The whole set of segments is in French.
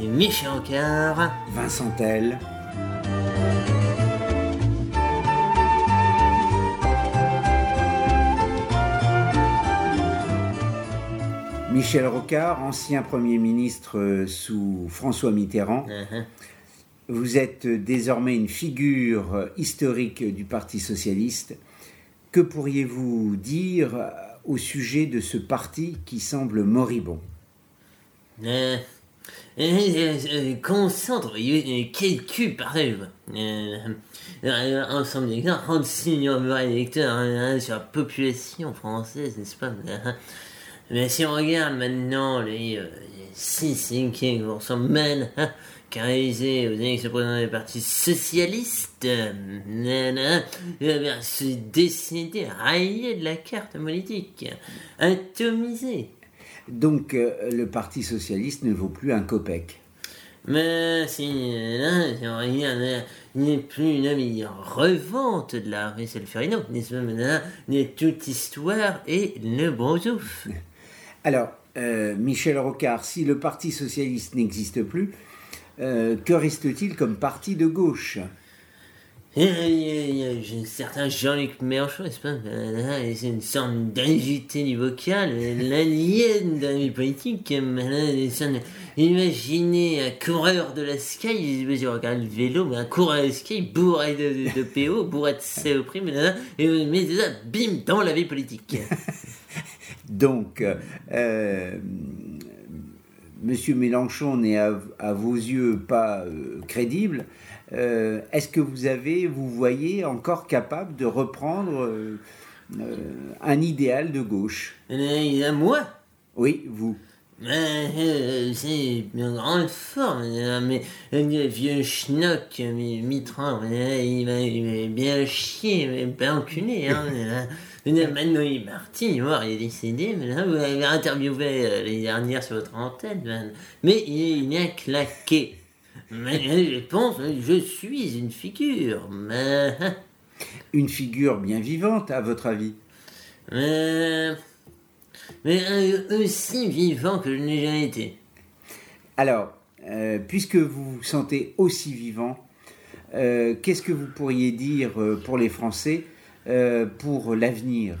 Michel Rocard. Vincent Tell. Michel Rocard, ancien Premier ministre euh, sous François Mitterrand. Uh-huh. Vous êtes désormais une figure euh, historique du Parti socialiste. Que pourriez-vous dire au sujet de ce parti qui semble moribond Euh, euh, euh, concentre euh, quelques paroles. Euh, euh, ensemble des 46 millions d'électeurs hein, sur la population française, n'est-ce pas? Hein. Mais si on regarde maintenant les, 6 mal hein, qu'a réalisé aux élections présidentielles du Parti Socialiste, euh, nanana, euh, ben, se décider rayé de la carte politique, atomisé. Donc euh, le Parti socialiste ne vaut plus un copec. Mais si, là, si on regarde, là, il n'est plus là, mais il y a revente de la rue Solferino, n'est-ce pas, de toute histoire et le brosouf. Alors, euh, Michel Rocard, si le Parti socialiste n'existe plus, euh, que reste-t-il comme parti de gauche? Et Il y a- il y a un certain Jean-Luc Mélenchon, n'est-ce pas, et c'est une sorte d'invité du vocal, l'alien de la vie politique, Imaginez un coureur de la Sky, je regarde le vélo, mais un coureur de la Sky bourré de, de, de PO, bourré de CO mais et mais ça, bim, dans la vie politique. Donc, euh, euh, Monsieur Mélenchon n'est à, à vos yeux pas euh, crédible. Euh, Est-ce que vous avez, vous voyez encore capable de reprendre un idéal de gauche? À moi Oui, vous. Euh, c'est une grande forme, euh, mais le vieux schnock, mais Mitran, euh, il m'a bien chié, mais pas enculé. Hein, euh, euh, Maintenant, il est parti, il est mort, il est décédé, mais là, vous l'avez interviewé euh, l'année dernière sur votre antenne, mais il est claqué. Mais euh, je pense, euh, je suis une figure, mais... Une figure bien vivante, à votre avis? Mais, mais euh, aussi vivant que je n'ai jamais été. Alors, euh, puisque vous vous sentez aussi vivant, euh, qu'est-ce que vous pourriez dire pour les Français euh, pour l'avenir?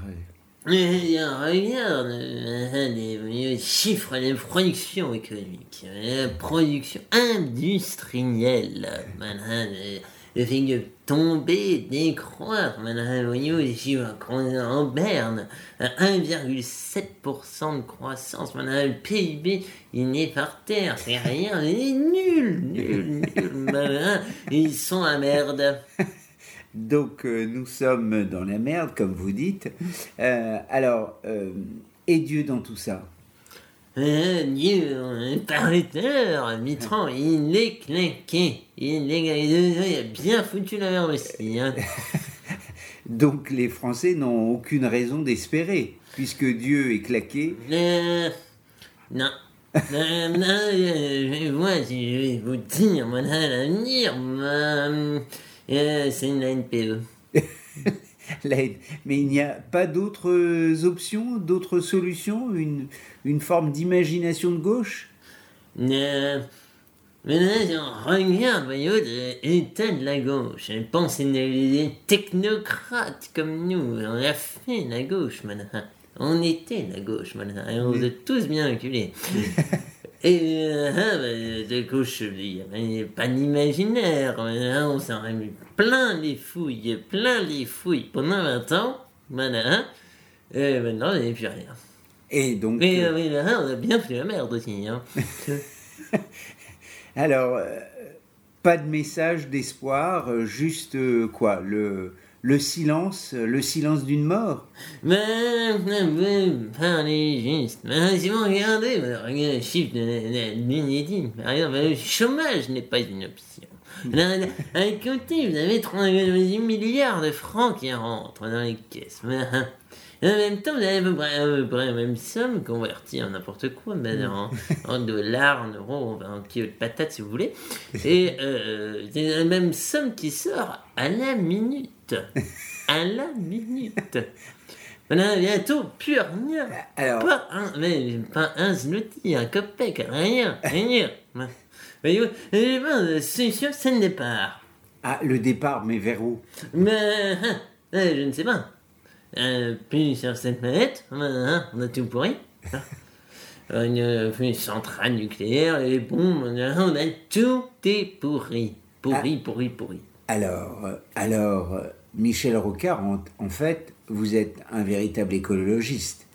Mais regarde les, les chiffres de production économique, la production industrielle, le- fait que tomber, décroître, madame, niveau des chiffres en berne, à 1,7% de croissance, madame, le PIB, il est par terre, c'est rien, il est nul, nul, nul, madame, ils sont à merde. Donc, euh, nous sommes dans la merde, comme vous dites. Euh, alors, euh, et Dieu dans tout ça? Euh, Dieu, à l'heure, Mitran, il est claqué. Il est bien foutu la merde aussi. Hein. Donc, les Français n'ont aucune raison d'espérer, puisque Dieu est claqué. Euh, non. Euh, non, euh, moi, si je vais vous dire, mon l'avenir, euh, c'est la NPE. L'aide. Mais il n'y a pas d'autres options, d'autres solutions, une, une forme d'imagination de gauche? Euh, mais là, on regarde, voyez, l'état de la gauche. Je pense que des technocrates comme nous. On a fait la gauche, maintenant. On était la gauche, maintenant. Et on vous a tous bien reculés. Et euh, ah, bah, de gauche, il n'y avait pas d'imaginaire. Hein, On s'en est mis plein les fouilles, plein les fouilles pendant 20 ans. Voilà. Et maintenant, il n'y a plus rien. Et donc, Mais, euh, euh, mais là, on a bien fait la merde aussi. Hein. alors, euh, pas de message d'espoir, euh, juste euh, quoi le, le silence, le silence d'une mort Mais, parlez juste. Si vous regardez, les chiffres de, l'UNEDI, par exemple, le chômage n'est pas une option. À côté, vous avez 3,8 milliards de francs qui rentrent dans les caisses. Hein, en même temps, vous avez à peu près, la même somme convertie en n'importe quoi, ben, en, dollars, en euros, en kilo de patates si vous voulez. Et euh, c'est la même somme qui sort à la minute. À la minute. Voilà, bientôt, plus rien. Alors, Pas un, mais pas un zloty, un copec, rien, rien. Pense, c'est sûr, c'est le départ. ah, le départ, mais vers où? Mais, hein, euh, je ne sais pas. Euh, puis sur cette planète, hein, on a tout pourri. Euh, Une, une centrale nucléaire, les bombes, on a on a tout est pourri. Pourri, pourri, pourri. Alors, euh, alors euh, Michel Rocard, en, en fait, vous êtes un véritable écologiste.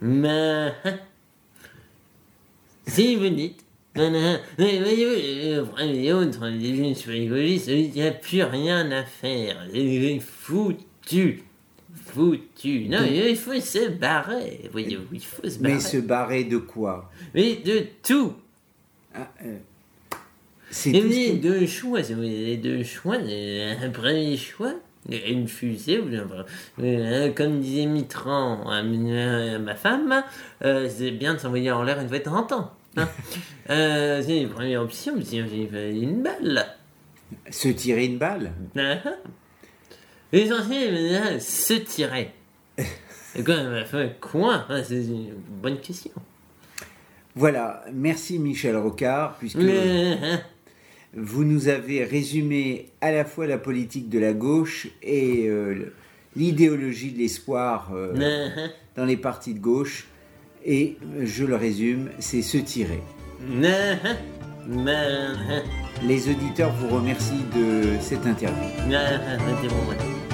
Mais, hein, si vous dites, mais voyez-vous, le premier autre, les jeunes sur l'écologie, il n'y a plus rien à faire. C'est foutu. Foutu. Non, il faut se barrer. Voyez-vous, il faut se barrer. Mais se barrer de quoi? Mais de tout. Ah, euh, C'est tout ce avez qui- deux choix. si vous deux choix. Un premier choix, une fusée, euh, comme disait Mitran à ma femme, euh, c'est bien de s'envoyer en l'air une fois de 30 ans. hein. Euh, c'est une première option, j'ai une balle. Se tirer une balle ah. L'essentiel, se tirer. Quoi, Ah, C'est une bonne question. Voilà, merci Michel Rocard, puisque hein, vous nous avez résumé à la fois la politique de la gauche et euh, l'idéologie de l'espoir euh, dans les partis de gauche. Et je le résume, c'est se tirer. Les auditeurs vous remercient de cette interview.